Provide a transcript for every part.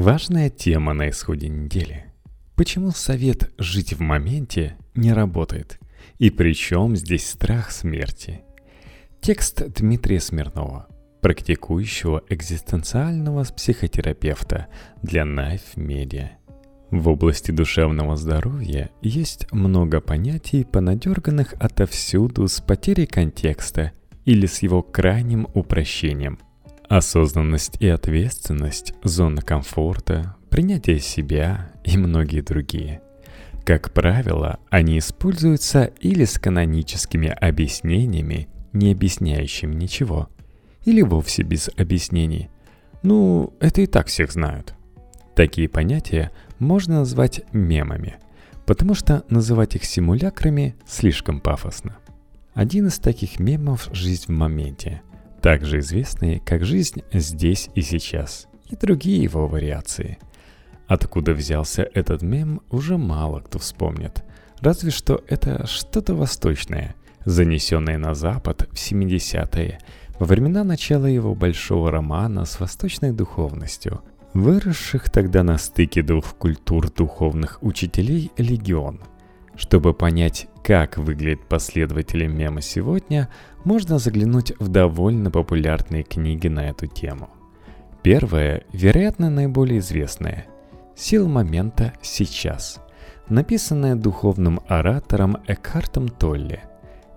Важная тема на исходе недели. Почему совет «жить в моменте» не работает? И при чем здесь страх смерти? Текст Дмитрия Смирнова, практикующего экзистенциального психотерапевта для Knife Media. В области душевного здоровья есть много понятий, понадерганных отовсюду с потерей контекста или с его крайним упрощением – Осознанность и ответственность, зона комфорта, принятие себя и многие другие. Как правило, они используются или с каноническими объяснениями, не объясняющими ничего, или вовсе без объяснений. Ну, это и так всех знают. Такие понятия можно назвать мемами, потому что называть их симулякрами слишком пафосно. Один из таких мемов – «Жизнь в моменте», также известные как «Жизнь здесь и сейчас» и другие его вариации. Откуда взялся этот мем, уже мало кто вспомнит. Разве что это что-то восточное, занесенное на Запад в 70-е, во времена начала его большого романа с восточной духовностью, выросших тогда на стыке двух культур духовных учителей «Легион». Чтобы понять, как выглядят последователи мема сегодня, можно заглянуть в довольно популярные книги на эту тему. Первая, вероятно, наиболее известная «Сила момента сейчас», написанная духовным оратором Экхартом Толли.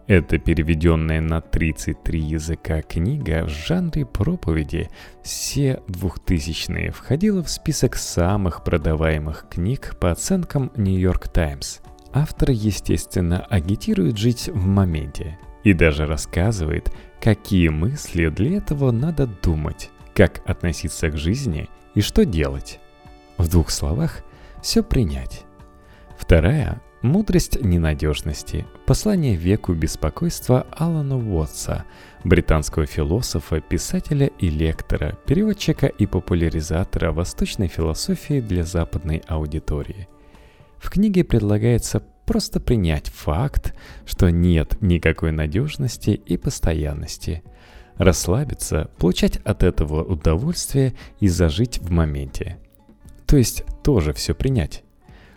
Это переведенная на 33 языка книга в жанре проповеди все двухтысячные входила в список самых продаваемых книг по оценкам New York Times. Автор, естественно, агитирует жить в моменте – и даже рассказывает, какие мысли для этого надо думать, как относиться к жизни и что делать. В двух словах, все принять. Вторая – мудрость ненадежности. Послание веку беспокойства Алана Уотса, британского философа, писателя и лектора, переводчика и популяризатора восточной философии для западной аудитории. В книге предлагается просто принять факт, что нет никакой надежности и постоянности. Расслабиться, получать от этого удовольствие и зажить в моменте. То есть тоже все принять.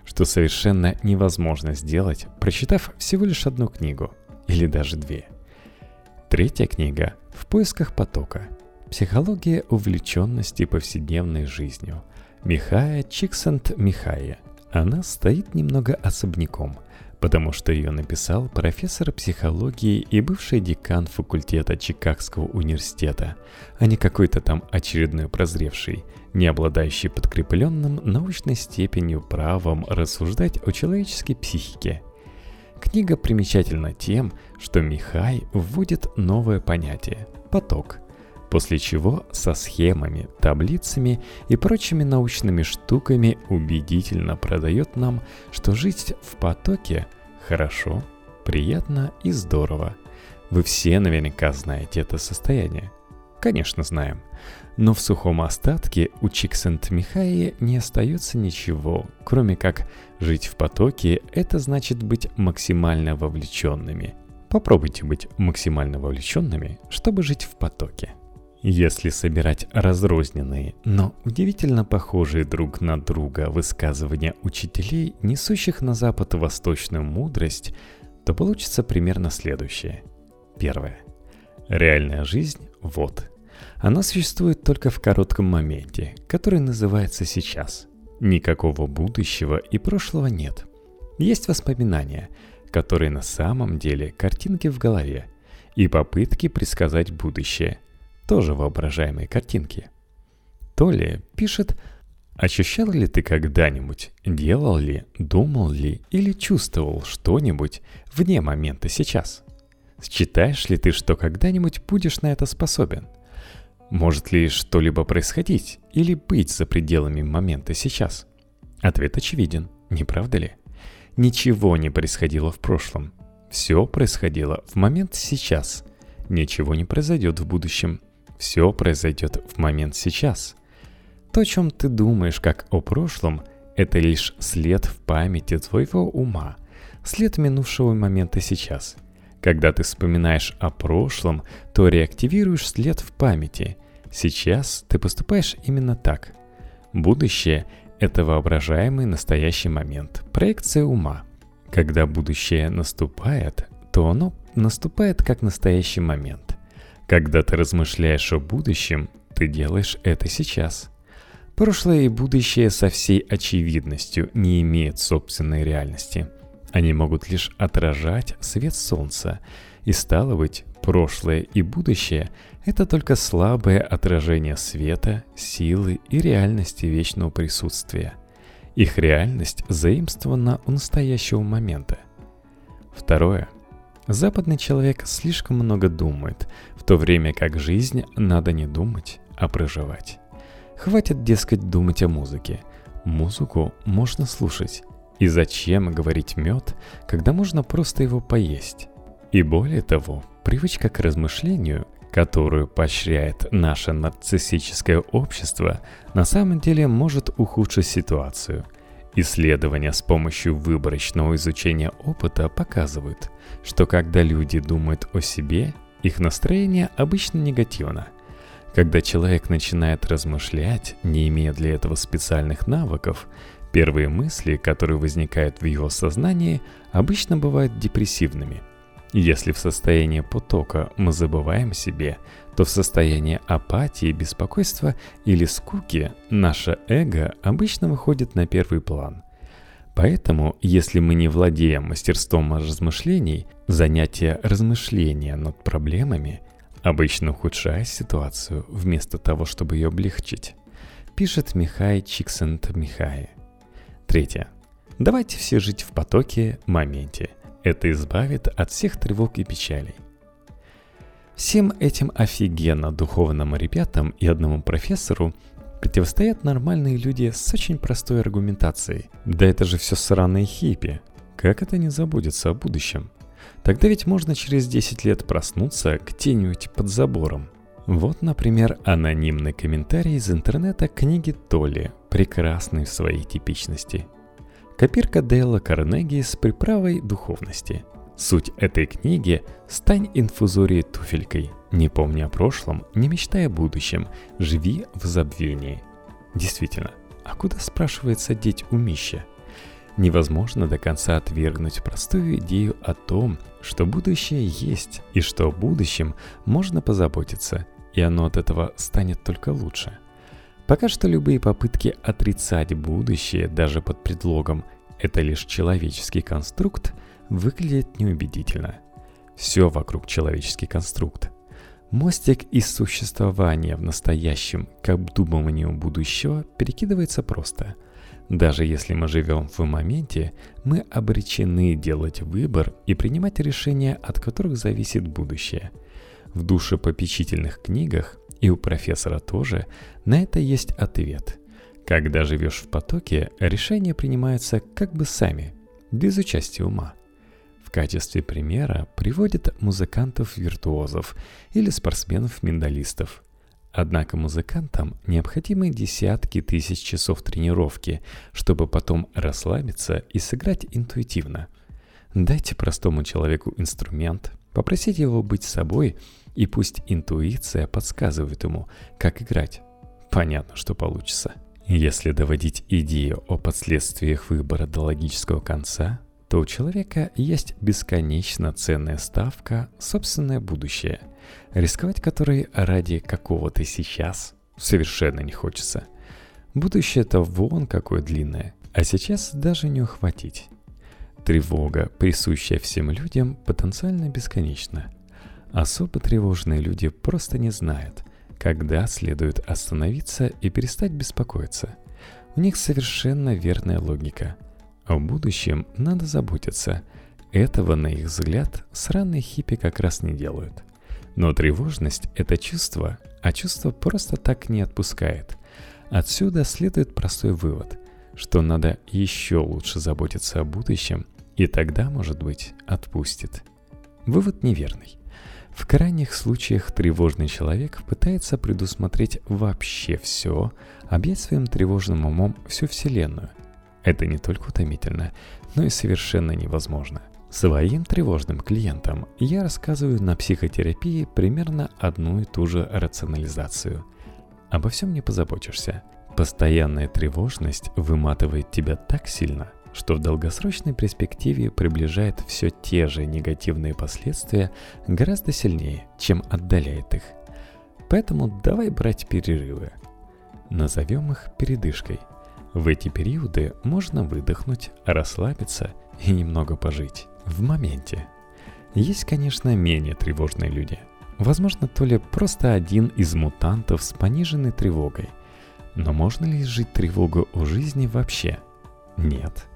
Что совершенно невозможно сделать, прочитав всего лишь одну книгу. Или даже две. Третья книга «В поисках потока. Психология увлеченности повседневной жизнью». Михая Чиксент Михая. Она стоит немного особняком, потому что ее написал профессор психологии и бывший декан факультета Чикагского университета, а не какой-то там очередной прозревший, не обладающий подкрепленным научной степенью правом рассуждать о человеческой психике. Книга примечательна тем, что Михай вводит новое понятие – поток – после чего со схемами, таблицами и прочими научными штуками убедительно продает нам, что жить в потоке хорошо, приятно и здорово. Вы все наверняка знаете это состояние. Конечно, знаем. Но в сухом остатке у Чиксент-Михаи не остается ничего, кроме как жить в потоке – это значит быть максимально вовлеченными. Попробуйте быть максимально вовлеченными, чтобы жить в потоке. Если собирать разрозненные, но удивительно похожие друг на друга высказывания учителей, несущих на Запад восточную мудрость, то получится примерно следующее. Первое. Реальная жизнь – вот. Она существует только в коротком моменте, который называется сейчас. Никакого будущего и прошлого нет. Есть воспоминания, которые на самом деле картинки в голове, и попытки предсказать будущее – тоже воображаемые картинки. Толи пишет, ощущал ли ты когда-нибудь, делал ли, думал ли или чувствовал что-нибудь вне момента сейчас? Считаешь ли ты, что когда-нибудь будешь на это способен? Может ли что-либо происходить или быть за пределами момента сейчас? Ответ очевиден, не правда ли? Ничего не происходило в прошлом. Все происходило в момент сейчас. Ничего не произойдет в будущем. Все произойдет в момент сейчас. То, о чем ты думаешь как о прошлом, это лишь след в памяти твоего ума, след минувшего момента сейчас. Когда ты вспоминаешь о прошлом, то реактивируешь след в памяти. Сейчас ты поступаешь именно так. Будущее – это воображаемый настоящий момент, проекция ума. Когда будущее наступает, то оно наступает как настоящий момент. Когда ты размышляешь о будущем, ты делаешь это сейчас. Прошлое и будущее со всей очевидностью не имеют собственной реальности. Они могут лишь отражать свет солнца, и стало быть, прошлое и будущее – это только слабое отражение света, силы и реальности вечного присутствия. Их реальность заимствована у настоящего момента. Второе. Западный человек слишком много думает, в то время как жизнь надо не думать, а проживать. Хватит, дескать, думать о музыке. Музыку можно слушать. И зачем говорить мед, когда можно просто его поесть? И более того, привычка к размышлению, которую поощряет наше нарциссическое общество, на самом деле может ухудшить ситуацию. Исследования с помощью выборочного изучения опыта показывают, что когда люди думают о себе, их настроение обычно негативно. Когда человек начинает размышлять, не имея для этого специальных навыков, первые мысли, которые возникают в его сознании, обычно бывают депрессивными. Если в состоянии потока мы забываем себе, то в состоянии апатии, беспокойства или скуки наше эго обычно выходит на первый план. Поэтому, если мы не владеем мастерством размышлений, занятие размышления над проблемами обычно ухудшает ситуацию вместо того, чтобы ее облегчить, пишет Михай Чиксент Михай. Третье. Давайте все жить в потоке, моменте. Это избавит от всех тревог и печалей. Всем этим офигенно духовным ребятам и одному профессору противостоят нормальные люди с очень простой аргументацией. Да это же все сраные хиппи. Как это не заботиться о будущем? Тогда ведь можно через 10 лет проснуться где-нибудь под забором. Вот, например, анонимный комментарий из интернета книги Толли, прекрасный в своей типичности. Копирка Дейла Карнеги с приправой духовности. Суть этой книги – стань инфузорией туфелькой, не помни о прошлом, не мечтай о будущем, живи в забвении. Действительно, а куда, спрашивается, деть умище – Невозможно до конца отвергнуть простую идею о том, что будущее есть и что о будущем можно позаботиться, и оно от этого станет только лучше. Пока что любые попытки отрицать будущее даже под предлогом «это лишь человеческий конструкт» выглядят неубедительно. Все вокруг человеческий конструкт. Мостик из существования в настоящем к обдумыванию будущего перекидывается просто – даже если мы живем в моменте, мы обречены делать выбор и принимать решения, от которых зависит будущее. В душепопечительных книгах, и у профессора тоже, на это есть ответ. Когда живешь в потоке, решения принимаются как бы сами, без участия ума. В качестве примера приводят музыкантов-виртуозов или спортсменов-миндалистов – Однако музыкантам необходимы десятки тысяч часов тренировки, чтобы потом расслабиться и сыграть интуитивно. Дайте простому человеку инструмент, попросите его быть собой, и пусть интуиция подсказывает ему, как играть. Понятно, что получится. Если доводить идею о последствиях выбора до логического конца, то у человека есть бесконечно ценная ставка «собственное будущее», рисковать которой ради какого-то сейчас совершенно не хочется. Будущее-то вон какое длинное, а сейчас даже не ухватить. Тревога, присущая всем людям, потенциально бесконечна. Особо тревожные люди просто не знают, когда следует остановиться и перестать беспокоиться. У них совершенно верная логика – о будущем надо заботиться. Этого, на их взгляд, сраные хиппи как раз не делают. Но тревожность – это чувство, а чувство просто так не отпускает. Отсюда следует простой вывод, что надо еще лучше заботиться о будущем, и тогда, может быть, отпустит. Вывод неверный. В крайних случаях тревожный человек пытается предусмотреть вообще все, объять своим тревожным умом всю Вселенную – это не только утомительно, но и совершенно невозможно. Своим тревожным клиентам я рассказываю на психотерапии примерно одну и ту же рационализацию. Обо всем не позаботишься. Постоянная тревожность выматывает тебя так сильно, что в долгосрочной перспективе приближает все те же негативные последствия гораздо сильнее, чем отдаляет их. Поэтому давай брать перерывы. Назовем их передышкой. В эти периоды можно выдохнуть, расслабиться и немного пожить в моменте. Есть, конечно, менее тревожные люди. Возможно, то ли просто один из мутантов с пониженной тревогой. Но можно ли жить тревогу о жизни вообще? Нет.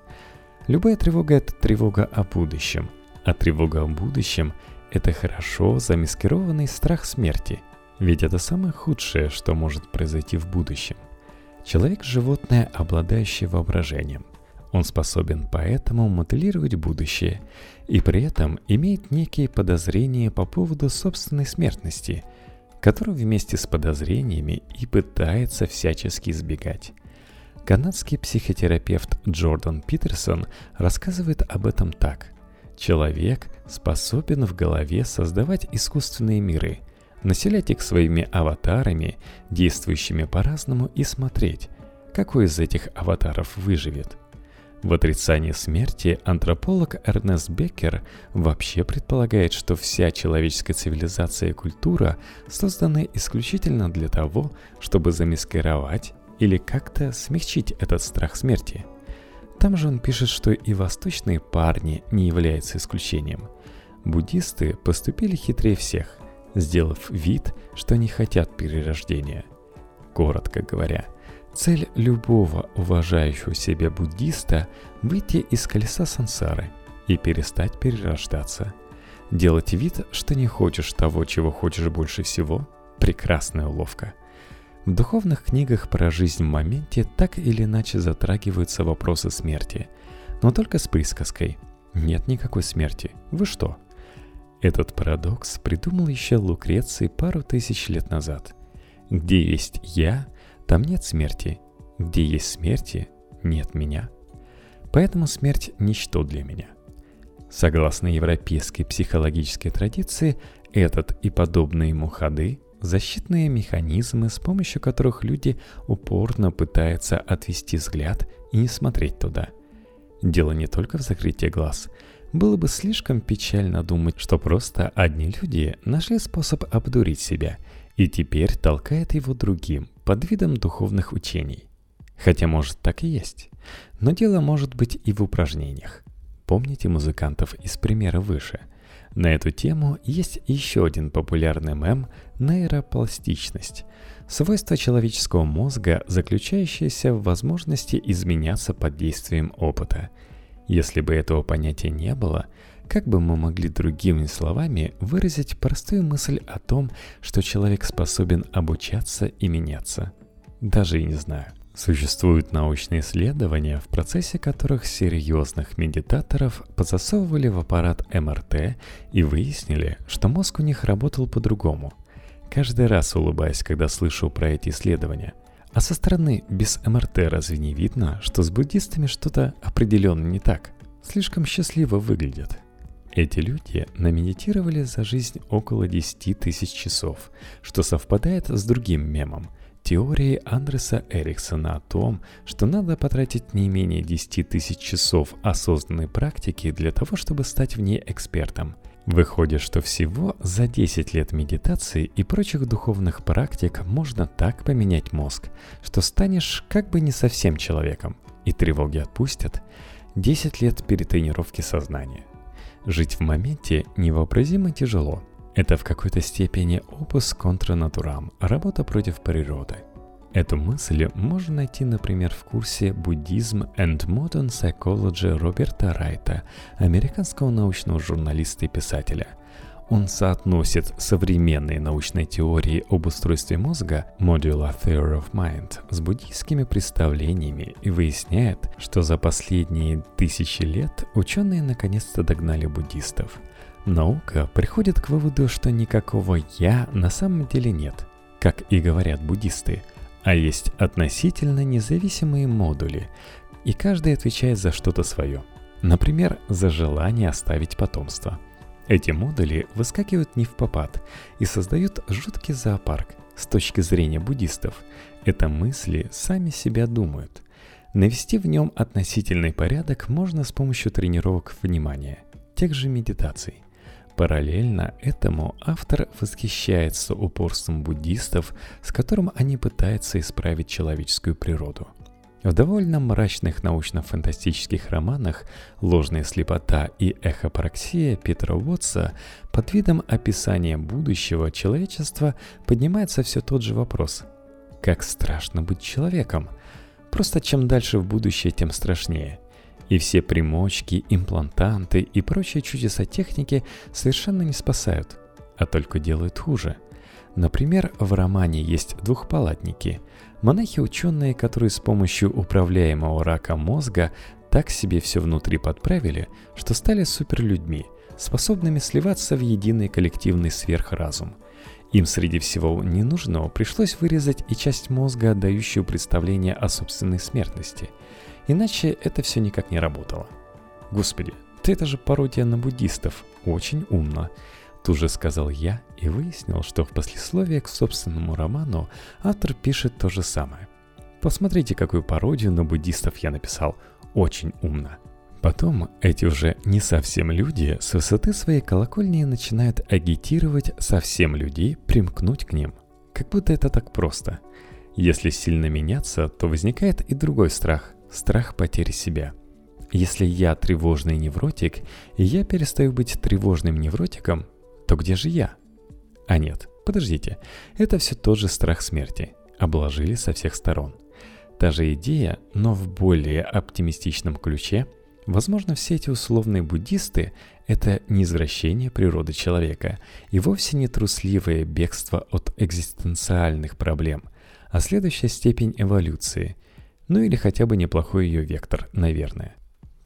Любая тревога – это тревога о будущем. А тревога о будущем – это хорошо замаскированный страх смерти. Ведь это самое худшее, что может произойти в будущем. Человек – животное, обладающее воображением. Он способен поэтому моделировать будущее и при этом имеет некие подозрения по поводу собственной смертности, которую вместе с подозрениями и пытается всячески избегать. Канадский психотерапевт Джордан Питерсон рассказывает об этом так. Человек способен в голове создавать искусственные миры, населять их своими аватарами, действующими по-разному, и смотреть, какой из этих аватаров выживет. В отрицании смерти антрополог Эрнест Беккер вообще предполагает, что вся человеческая цивилизация и культура созданы исключительно для того, чтобы замаскировать или как-то смягчить этот страх смерти. Там же он пишет, что и восточные парни не являются исключением. Буддисты поступили хитрее всех, сделав вид, что не хотят перерождения. Коротко говоря, цель любого уважающего себя буддиста – выйти из колеса сансары и перестать перерождаться. Делать вид, что не хочешь того, чего хочешь больше всего – прекрасная уловка – в духовных книгах про жизнь в моменте так или иначе затрагиваются вопросы смерти, но только с присказкой «нет никакой смерти, вы что?». Этот парадокс придумал еще Лукреций пару тысяч лет назад. Где есть «я», там нет смерти, где есть смерти, нет меня. Поэтому смерть – ничто для меня. Согласно европейской психологической традиции, этот и подобные ему ходы защитные механизмы, с помощью которых люди упорно пытаются отвести взгляд и не смотреть туда. Дело не только в закрытии глаз. Было бы слишком печально думать, что просто одни люди нашли способ обдурить себя и теперь толкают его другим под видом духовных учений. Хотя может так и есть. Но дело может быть и в упражнениях. Помните музыкантов из примера выше – на эту тему есть еще один популярный мем «нейропластичность» – свойство человеческого мозга, заключающееся в возможности изменяться под действием опыта. Если бы этого понятия не было, как бы мы могли другими словами выразить простую мысль о том, что человек способен обучаться и меняться? Даже и не знаю. Существуют научные исследования, в процессе которых серьезных медитаторов позасовывали в аппарат МРТ и выяснили, что мозг у них работал по-другому. Каждый раз улыбаясь, когда слышу про эти исследования. А со стороны без МРТ разве не видно, что с буддистами что-то определенно не так? Слишком счастливо выглядят. Эти люди намедитировали за жизнь около 10 тысяч часов, что совпадает с другим мемом – теории Андреса Эриксона о том, что надо потратить не менее 10 тысяч часов осознанной практики для того, чтобы стать в ней экспертом. Выходит, что всего за 10 лет медитации и прочих духовных практик можно так поменять мозг, что станешь как бы не совсем человеком, и тревоги отпустят. 10 лет перетренировки сознания. Жить в моменте невообразимо тяжело – это в какой-то степени опус контра натурам, работа против природы. Эту мысль можно найти, например, в курсе «Буддизм and Modern Psychology» Роберта Райта, американского научного журналиста и писателя. Он соотносит современные научные теории об устройстве мозга Modular Theory of Mind с буддийскими представлениями и выясняет, что за последние тысячи лет ученые наконец-то догнали буддистов – Наука приходит к выводу, что никакого «я» на самом деле нет, как и говорят буддисты, а есть относительно независимые модули, и каждый отвечает за что-то свое. Например, за желание оставить потомство. Эти модули выскакивают не в попад и создают жуткий зоопарк, С точки зрения буддистов, это мысли сами себя думают. Навести в нем относительный порядок можно с помощью тренировок внимания, тех же медитаций. Параллельно этому автор восхищается упорством буддистов, с которым они пытаются исправить человеческую природу. В довольно мрачных научно-фантастических романах «Ложная слепота» и «Эхопараксия» Питера Уотса под видом описания будущего человечества поднимается все тот же вопрос. Как страшно быть человеком? Просто чем дальше в будущее, тем страшнее – и все примочки, имплантанты и прочие чудеса техники совершенно не спасают, а только делают хуже. Например, в романе есть двухпалатники. Монахи-ученые, которые с помощью управляемого рака мозга так себе все внутри подправили, что стали суперлюдьми, способными сливаться в единый коллективный сверхразум. Им среди всего ненужного пришлось вырезать и часть мозга, отдающую представление о собственной смертности – Иначе это все никак не работало. Господи, ты это же пародия на буддистов. Очень умно. Тут же сказал я и выяснил, что в послесловии к собственному роману автор пишет то же самое. Посмотрите, какую пародию на буддистов я написал. Очень умно. Потом эти уже не совсем люди с высоты своей колокольни начинают агитировать совсем людей примкнуть к ним. Как будто это так просто. Если сильно меняться, то возникает и другой страх Страх потери себя. Если я тревожный невротик, и я перестаю быть тревожным невротиком, то где же я? А нет, подождите, это все тот же страх смерти. Обложили со всех сторон. Та же идея, но в более оптимистичном ключе. Возможно, все эти условные буддисты – это не извращение природы человека и вовсе не трусливое бегство от экзистенциальных проблем, а следующая степень эволюции – ну или хотя бы неплохой ее вектор, наверное.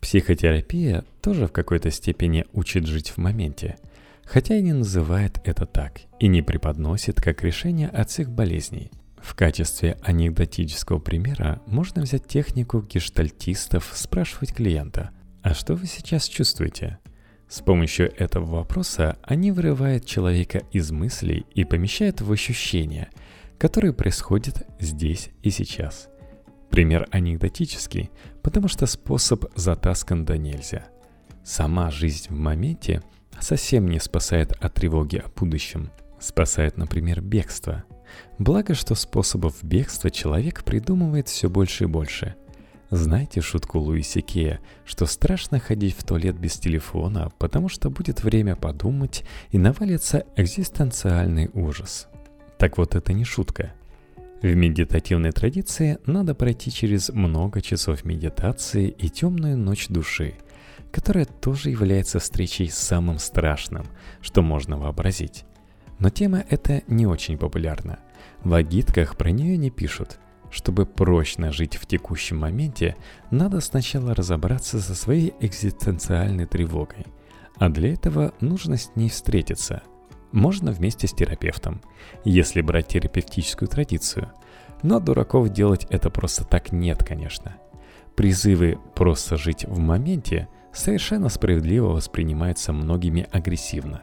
Психотерапия тоже в какой-то степени учит жить в моменте, хотя и не называет это так, и не преподносит как решение от всех болезней. В качестве анекдотического примера можно взять технику гештальтистов спрашивать клиента «А что вы сейчас чувствуете?» С помощью этого вопроса они вырывают человека из мыслей и помещают в ощущения, которые происходят здесь и сейчас – Пример анекдотический, потому что способ затаскан до нельзя. Сама жизнь в моменте совсем не спасает от тревоги о будущем. Спасает, например, бегство. Благо, что способов бегства человек придумывает все больше и больше. Знаете шутку Луиси Кея, что страшно ходить в туалет без телефона, потому что будет время подумать и навалится экзистенциальный ужас. Так вот это не шутка – в медитативной традиции надо пройти через много часов медитации и темную ночь души, которая тоже является встречей с самым страшным, что можно вообразить. Но тема эта не очень популярна. В агитках про нее не пишут. Чтобы прочно жить в текущем моменте, надо сначала разобраться со своей экзистенциальной тревогой. А для этого нужно с ней встретиться – можно вместе с терапевтом, если брать терапевтическую традицию. Но дураков делать это просто так нет, конечно. Призывы «просто жить в моменте» совершенно справедливо воспринимаются многими агрессивно.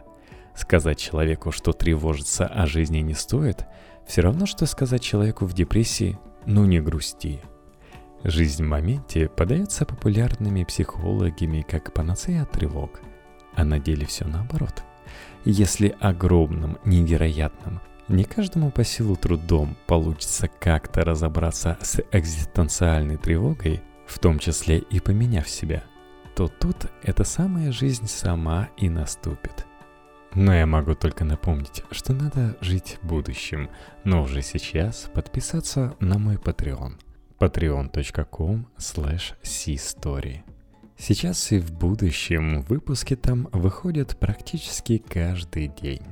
Сказать человеку, что тревожиться о жизни не стоит, все равно, что сказать человеку в депрессии «ну не грусти». Жизнь в моменте подается популярными психологами как панацея от тревог, а на деле все наоборот – если огромным, невероятным, не каждому по силу трудом получится как-то разобраться с экзистенциальной тревогой, в том числе и поменяв себя, то тут эта самая жизнь сама и наступит. Но я могу только напомнить, что надо жить будущим, но уже сейчас подписаться на мой Patreon patreon.com slash Сейчас и в будущем выпуски там выходят практически каждый день.